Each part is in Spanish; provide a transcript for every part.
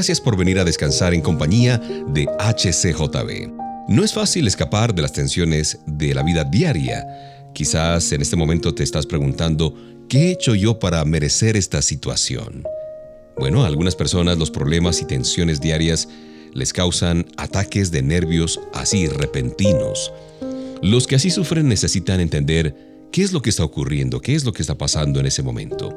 Gracias por venir a descansar en compañía de HCJB. No es fácil escapar de las tensiones de la vida diaria. Quizás en este momento te estás preguntando, ¿qué he hecho yo para merecer esta situación? Bueno, a algunas personas los problemas y tensiones diarias les causan ataques de nervios así repentinos. Los que así sufren necesitan entender qué es lo que está ocurriendo, qué es lo que está pasando en ese momento.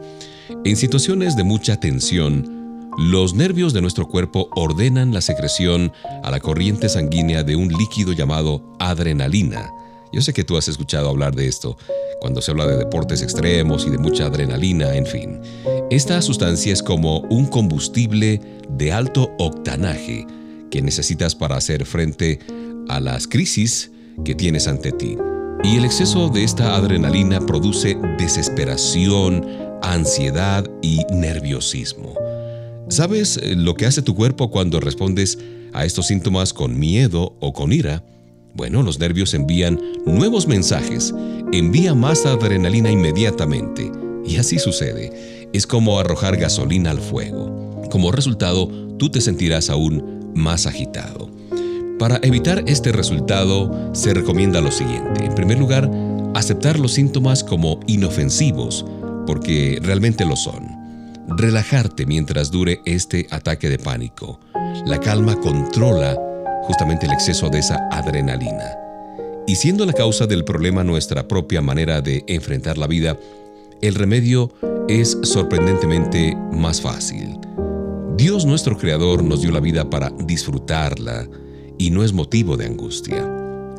En situaciones de mucha tensión, los nervios de nuestro cuerpo ordenan la secreción a la corriente sanguínea de un líquido llamado adrenalina. Yo sé que tú has escuchado hablar de esto, cuando se habla de deportes extremos y de mucha adrenalina, en fin. Esta sustancia es como un combustible de alto octanaje que necesitas para hacer frente a las crisis que tienes ante ti. Y el exceso de esta adrenalina produce desesperación, ansiedad y nerviosismo. ¿Sabes eh, lo que hace tu cuerpo cuando respondes a estos síntomas con miedo o con ira? Bueno, los nervios envían nuevos mensajes, envía más adrenalina inmediatamente. Y así sucede. Es como arrojar gasolina al fuego. Como resultado, tú te sentirás aún más agitado. Para evitar este resultado, se recomienda lo siguiente. En primer lugar, aceptar los síntomas como inofensivos, porque realmente lo son relajarte mientras dure este ataque de pánico. La calma controla justamente el exceso de esa adrenalina. Y siendo la causa del problema nuestra propia manera de enfrentar la vida, el remedio es sorprendentemente más fácil. Dios nuestro Creador nos dio la vida para disfrutarla y no es motivo de angustia.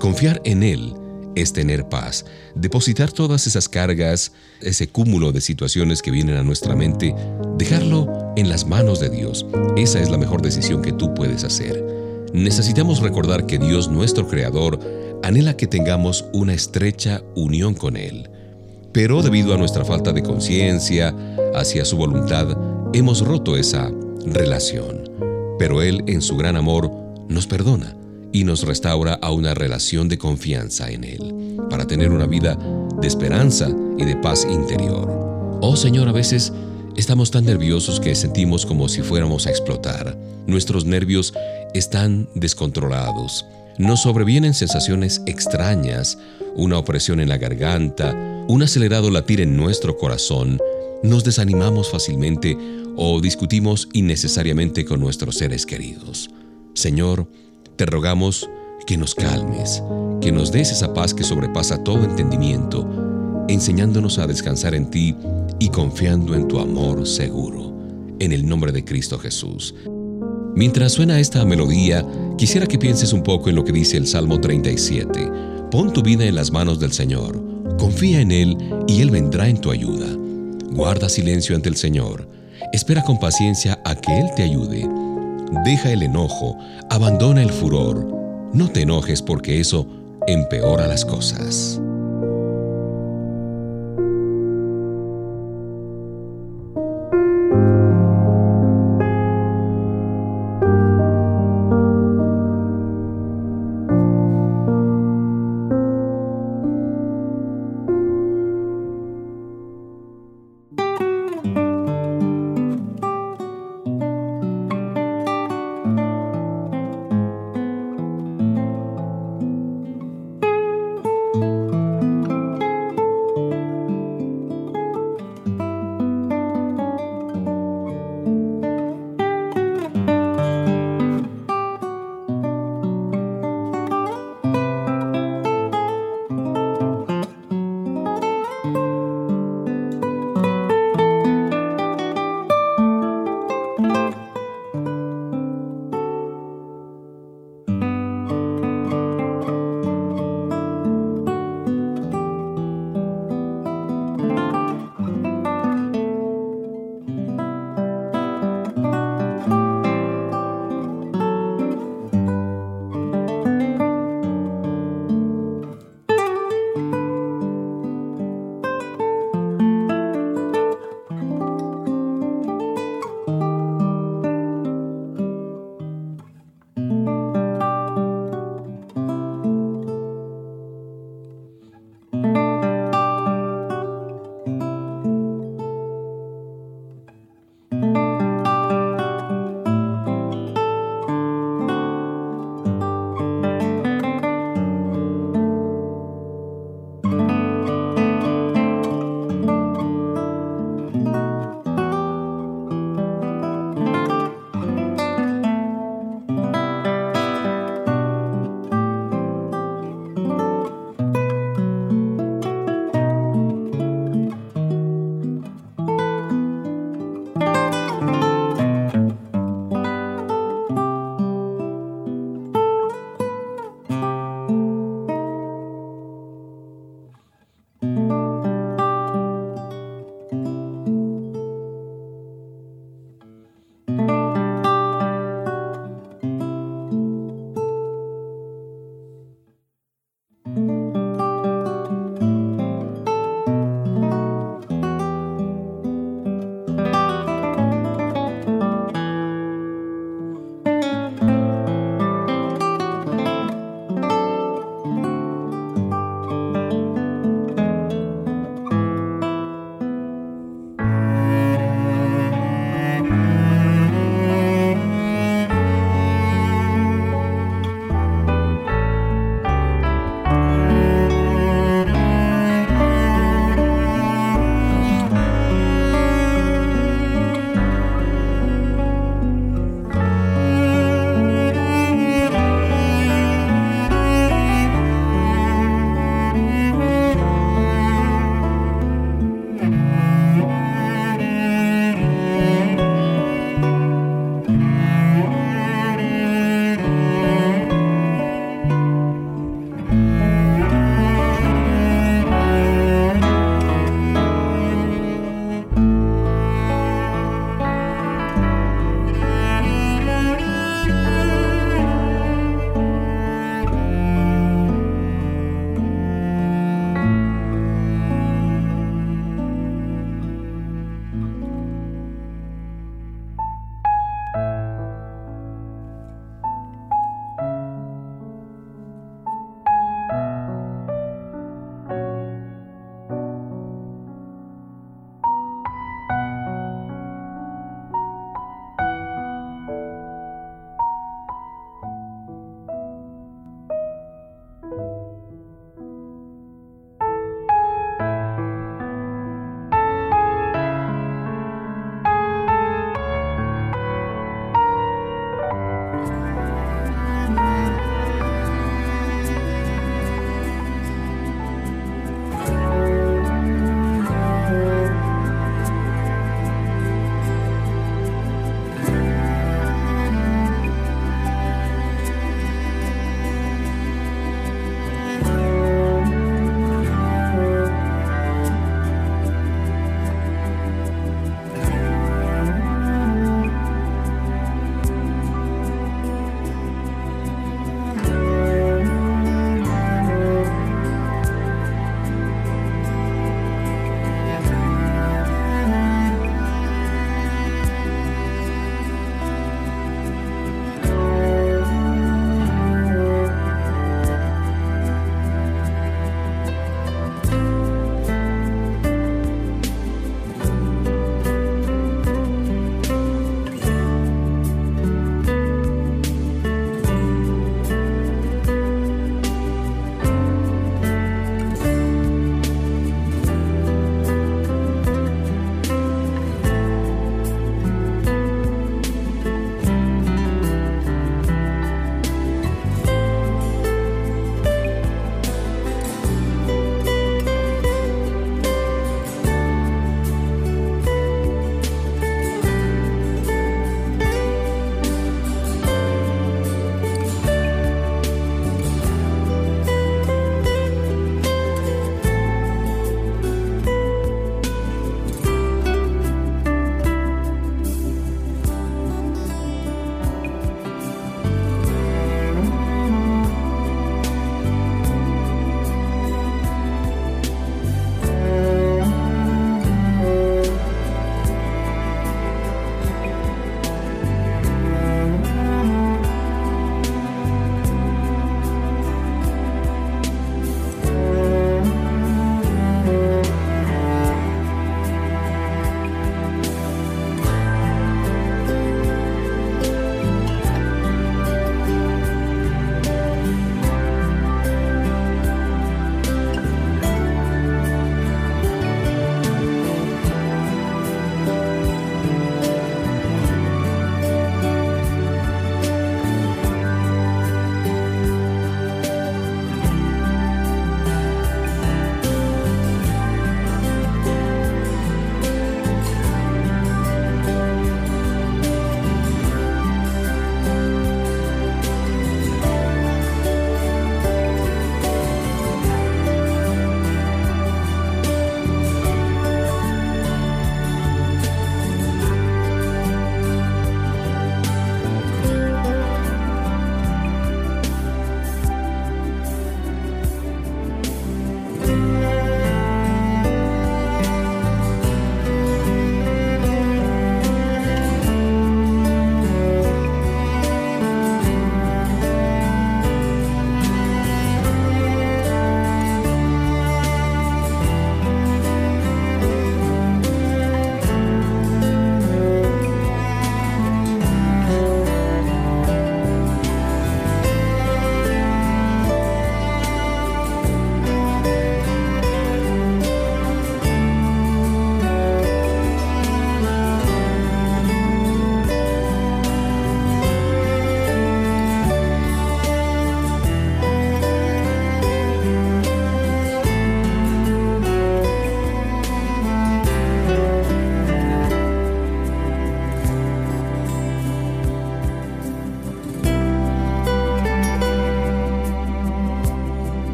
Confiar en Él es tener paz, depositar todas esas cargas, ese cúmulo de situaciones que vienen a nuestra mente, dejarlo en las manos de Dios. Esa es la mejor decisión que tú puedes hacer. Necesitamos recordar que Dios, nuestro Creador, anhela que tengamos una estrecha unión con Él. Pero debido a nuestra falta de conciencia hacia su voluntad, hemos roto esa relación. Pero Él, en su gran amor, nos perdona y nos restaura a una relación de confianza en Él, para tener una vida de esperanza y de paz interior. Oh Señor, a veces estamos tan nerviosos que sentimos como si fuéramos a explotar. Nuestros nervios están descontrolados. Nos sobrevienen sensaciones extrañas, una opresión en la garganta, un acelerado latir en nuestro corazón, nos desanimamos fácilmente o discutimos innecesariamente con nuestros seres queridos. Señor, te rogamos que nos calmes, que nos des esa paz que sobrepasa todo entendimiento, enseñándonos a descansar en ti y confiando en tu amor seguro. En el nombre de Cristo Jesús. Mientras suena esta melodía, quisiera que pienses un poco en lo que dice el Salmo 37. Pon tu vida en las manos del Señor, confía en Él y Él vendrá en tu ayuda. Guarda silencio ante el Señor, espera con paciencia a que Él te ayude Deja el enojo, abandona el furor. No te enojes porque eso empeora las cosas.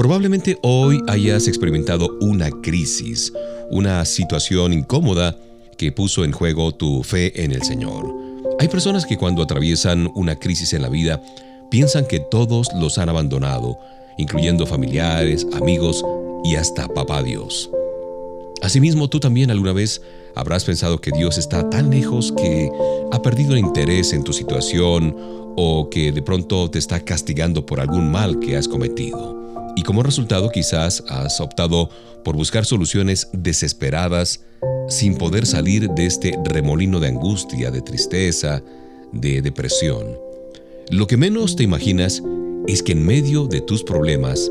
Probablemente hoy hayas experimentado una crisis, una situación incómoda que puso en juego tu fe en el Señor. Hay personas que cuando atraviesan una crisis en la vida piensan que todos los han abandonado, incluyendo familiares, amigos y hasta papá Dios. Asimismo, tú también alguna vez habrás pensado que Dios está tan lejos que ha perdido el interés en tu situación o que de pronto te está castigando por algún mal que has cometido. Y como resultado quizás has optado por buscar soluciones desesperadas sin poder salir de este remolino de angustia, de tristeza, de depresión. Lo que menos te imaginas es que en medio de tus problemas,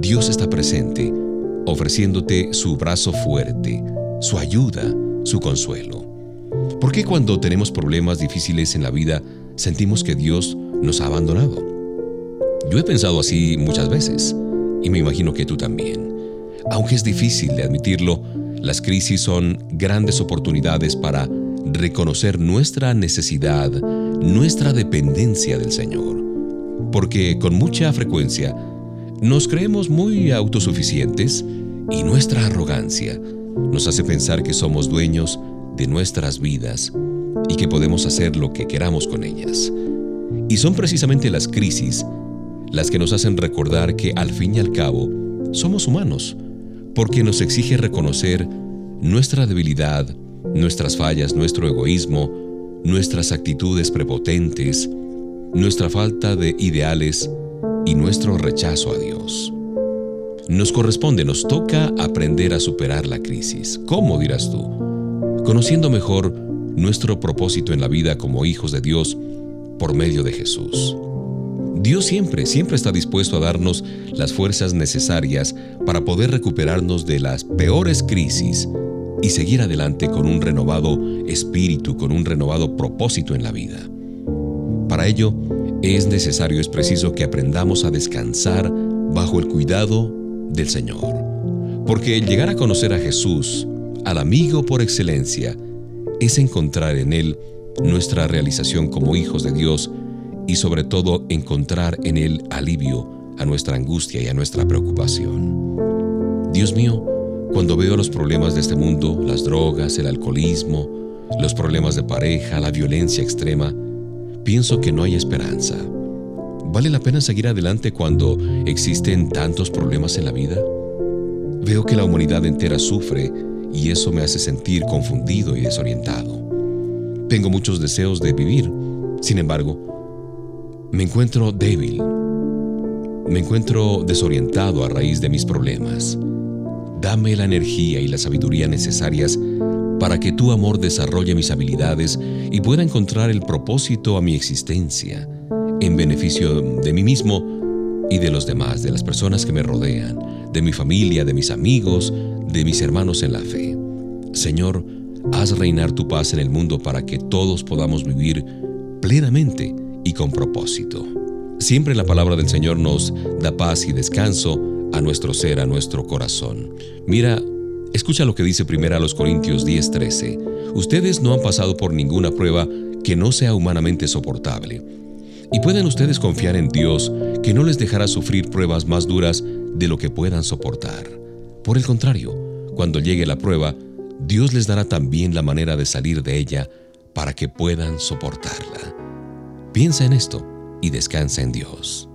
Dios está presente, ofreciéndote su brazo fuerte, su ayuda, su consuelo. ¿Por qué cuando tenemos problemas difíciles en la vida sentimos que Dios nos ha abandonado? Yo he pensado así muchas veces y me imagino que tú también. Aunque es difícil de admitirlo, las crisis son grandes oportunidades para reconocer nuestra necesidad, nuestra dependencia del Señor. Porque con mucha frecuencia nos creemos muy autosuficientes y nuestra arrogancia nos hace pensar que somos dueños de nuestras vidas y que podemos hacer lo que queramos con ellas. Y son precisamente las crisis las que nos hacen recordar que al fin y al cabo somos humanos, porque nos exige reconocer nuestra debilidad, nuestras fallas, nuestro egoísmo, nuestras actitudes prepotentes, nuestra falta de ideales y nuestro rechazo a Dios. Nos corresponde, nos toca aprender a superar la crisis. ¿Cómo dirás tú? Conociendo mejor nuestro propósito en la vida como hijos de Dios por medio de Jesús. Dios siempre, siempre está dispuesto a darnos las fuerzas necesarias para poder recuperarnos de las peores crisis y seguir adelante con un renovado espíritu, con un renovado propósito en la vida. Para ello, es necesario, es preciso que aprendamos a descansar bajo el cuidado del Señor. Porque el llegar a conocer a Jesús, al amigo por excelencia, es encontrar en Él nuestra realización como hijos de Dios y sobre todo encontrar en Él alivio a nuestra angustia y a nuestra preocupación. Dios mío, cuando veo los problemas de este mundo, las drogas, el alcoholismo, los problemas de pareja, la violencia extrema, pienso que no hay esperanza. ¿Vale la pena seguir adelante cuando existen tantos problemas en la vida? Veo que la humanidad entera sufre y eso me hace sentir confundido y desorientado. Tengo muchos deseos de vivir, sin embargo, me encuentro débil. Me encuentro desorientado a raíz de mis problemas. Dame la energía y la sabiduría necesarias para que tu amor desarrolle mis habilidades y pueda encontrar el propósito a mi existencia, en beneficio de mí mismo y de los demás, de las personas que me rodean, de mi familia, de mis amigos, de mis hermanos en la fe. Señor, haz reinar tu paz en el mundo para que todos podamos vivir plenamente con propósito. Siempre la palabra del Señor nos da paz y descanso a nuestro ser, a nuestro corazón. Mira, escucha lo que dice primero a los Corintios 10:13. Ustedes no han pasado por ninguna prueba que no sea humanamente soportable. Y pueden ustedes confiar en Dios que no les dejará sufrir pruebas más duras de lo que puedan soportar. Por el contrario, cuando llegue la prueba, Dios les dará también la manera de salir de ella para que puedan soportarla. Piensa en esto y descansa en Dios.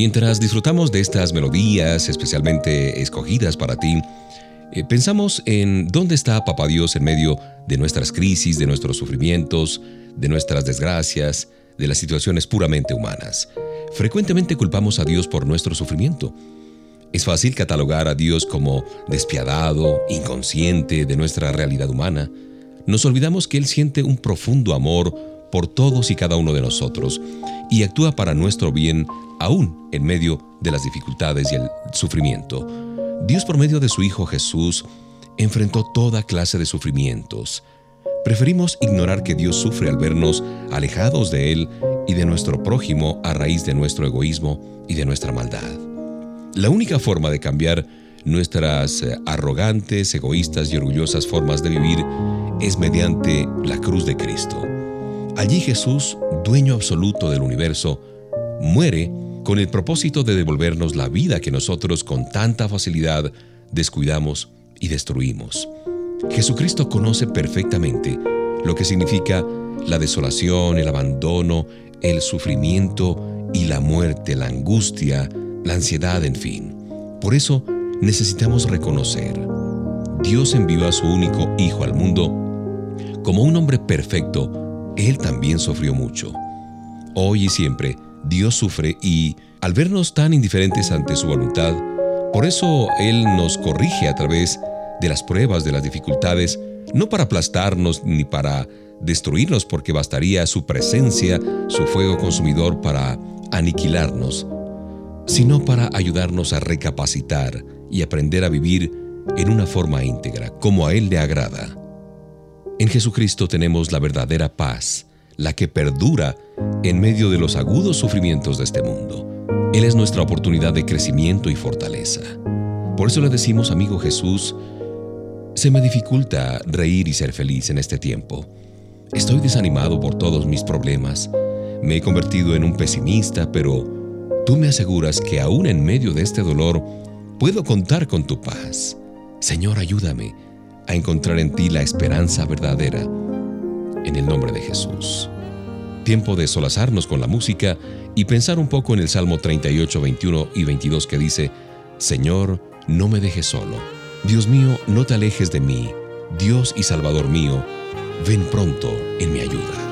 Mientras disfrutamos de estas melodías especialmente escogidas para ti, eh, pensamos en dónde está Papá Dios en medio de nuestras crisis, de nuestros sufrimientos, de nuestras desgracias, de las situaciones puramente humanas. Frecuentemente culpamos a Dios por nuestro sufrimiento. Es fácil catalogar a Dios como despiadado, inconsciente de nuestra realidad humana. Nos olvidamos que Él siente un profundo amor por todos y cada uno de nosotros y actúa para nuestro bien aún en medio de las dificultades y el sufrimiento. Dios por medio de su Hijo Jesús enfrentó toda clase de sufrimientos. Preferimos ignorar que Dios sufre al vernos alejados de Él y de nuestro prójimo a raíz de nuestro egoísmo y de nuestra maldad. La única forma de cambiar nuestras eh, arrogantes, egoístas y orgullosas formas de vivir es mediante la cruz de Cristo. Allí Jesús, dueño absoluto del universo, muere con el propósito de devolvernos la vida que nosotros con tanta facilidad descuidamos y destruimos. Jesucristo conoce perfectamente lo que significa la desolación, el abandono, el sufrimiento y la muerte, la angustia, la ansiedad, en fin. Por eso necesitamos reconocer, Dios envió a su único Hijo al mundo como un hombre perfecto, Él también sufrió mucho. Hoy y siempre, Dios sufre y, al vernos tan indiferentes ante su voluntad, por eso Él nos corrige a través de las pruebas, de las dificultades, no para aplastarnos ni para destruirnos, porque bastaría su presencia, su fuego consumidor para aniquilarnos, sino para ayudarnos a recapacitar y aprender a vivir en una forma íntegra, como a Él le agrada. En Jesucristo tenemos la verdadera paz, la que perdura en medio de los agudos sufrimientos de este mundo. Él es nuestra oportunidad de crecimiento y fortaleza. Por eso le decimos, amigo Jesús, se me dificulta reír y ser feliz en este tiempo. Estoy desanimado por todos mis problemas. Me he convertido en un pesimista, pero tú me aseguras que aún en medio de este dolor puedo contar con tu paz. Señor, ayúdame a encontrar en ti la esperanza verdadera en el nombre de Jesús. Tiempo de solazarnos con la música y pensar un poco en el Salmo 38, 21 y 22 que dice, Señor, no me dejes solo. Dios mío, no te alejes de mí. Dios y Salvador mío, ven pronto en mi ayuda.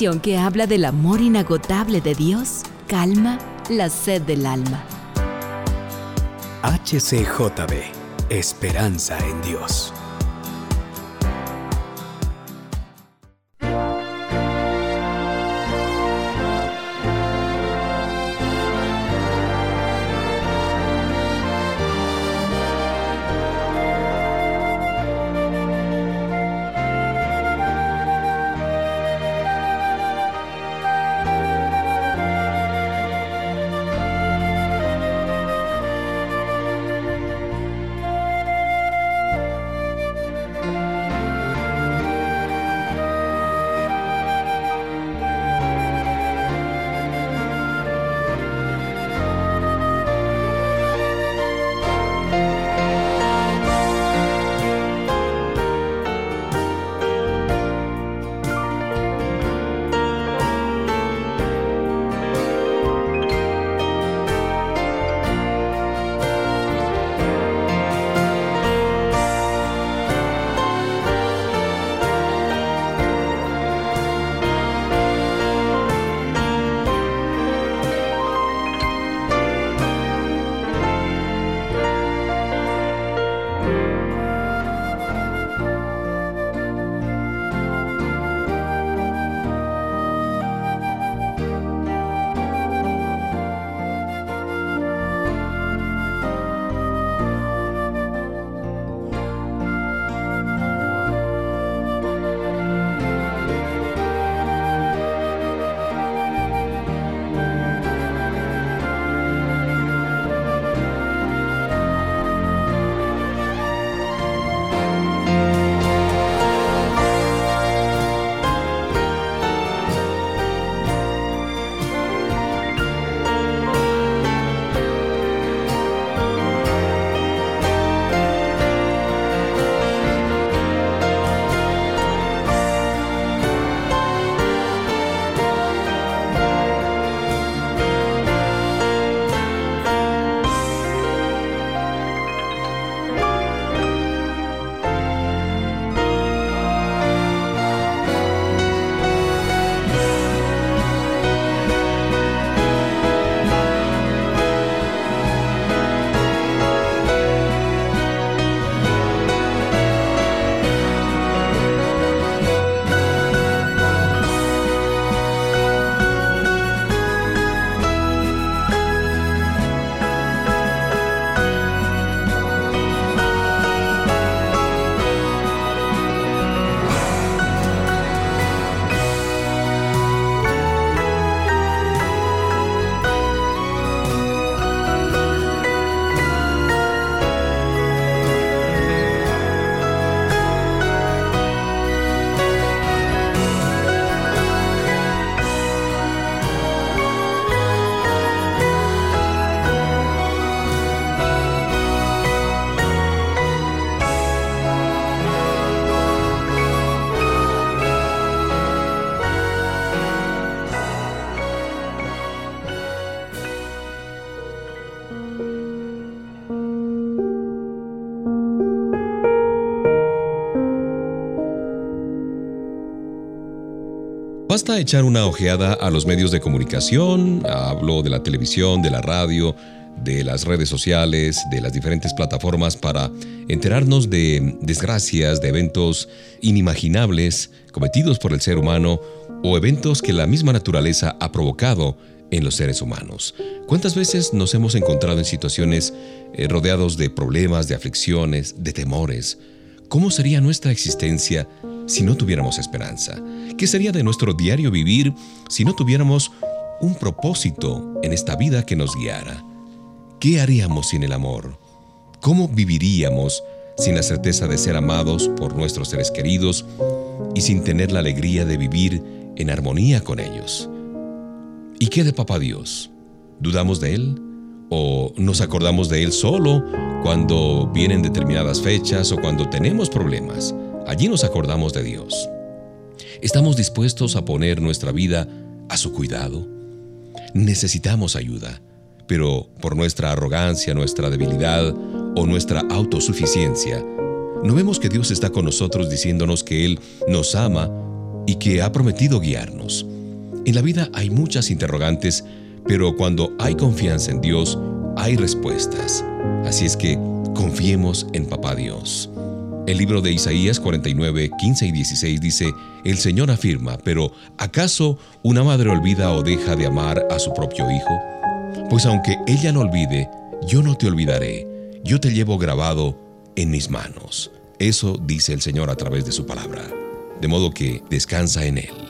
Que habla del amor inagotable de Dios, calma la sed del alma. HCJB, Esperanza en Dios. Basta echar una ojeada a los medios de comunicación, hablo de la televisión, de la radio, de las redes sociales, de las diferentes plataformas para enterarnos de desgracias, de eventos inimaginables cometidos por el ser humano o eventos que la misma naturaleza ha provocado en los seres humanos. ¿Cuántas veces nos hemos encontrado en situaciones eh, rodeados de problemas, de aflicciones, de temores? ¿Cómo sería nuestra existencia si no tuviéramos esperanza? ¿Qué sería de nuestro diario vivir si no tuviéramos un propósito en esta vida que nos guiara? ¿Qué haríamos sin el amor? ¿Cómo viviríamos sin la certeza de ser amados por nuestros seres queridos y sin tener la alegría de vivir en armonía con ellos? ¿Y qué de Papá Dios? ¿Dudamos de Él? ¿O nos acordamos de Él solo cuando vienen determinadas fechas o cuando tenemos problemas? Allí nos acordamos de Dios. ¿Estamos dispuestos a poner nuestra vida a su cuidado? Necesitamos ayuda, pero por nuestra arrogancia, nuestra debilidad o nuestra autosuficiencia, no vemos que Dios está con nosotros diciéndonos que Él nos ama y que ha prometido guiarnos. En la vida hay muchas interrogantes, pero cuando hay confianza en Dios, hay respuestas. Así es que confiemos en Papá Dios. El libro de Isaías 49, 15 y 16 dice, El Señor afirma, pero ¿acaso una madre olvida o deja de amar a su propio hijo? Pues aunque ella lo olvide, yo no te olvidaré, yo te llevo grabado en mis manos. Eso dice el Señor a través de su palabra. De modo que descansa en Él.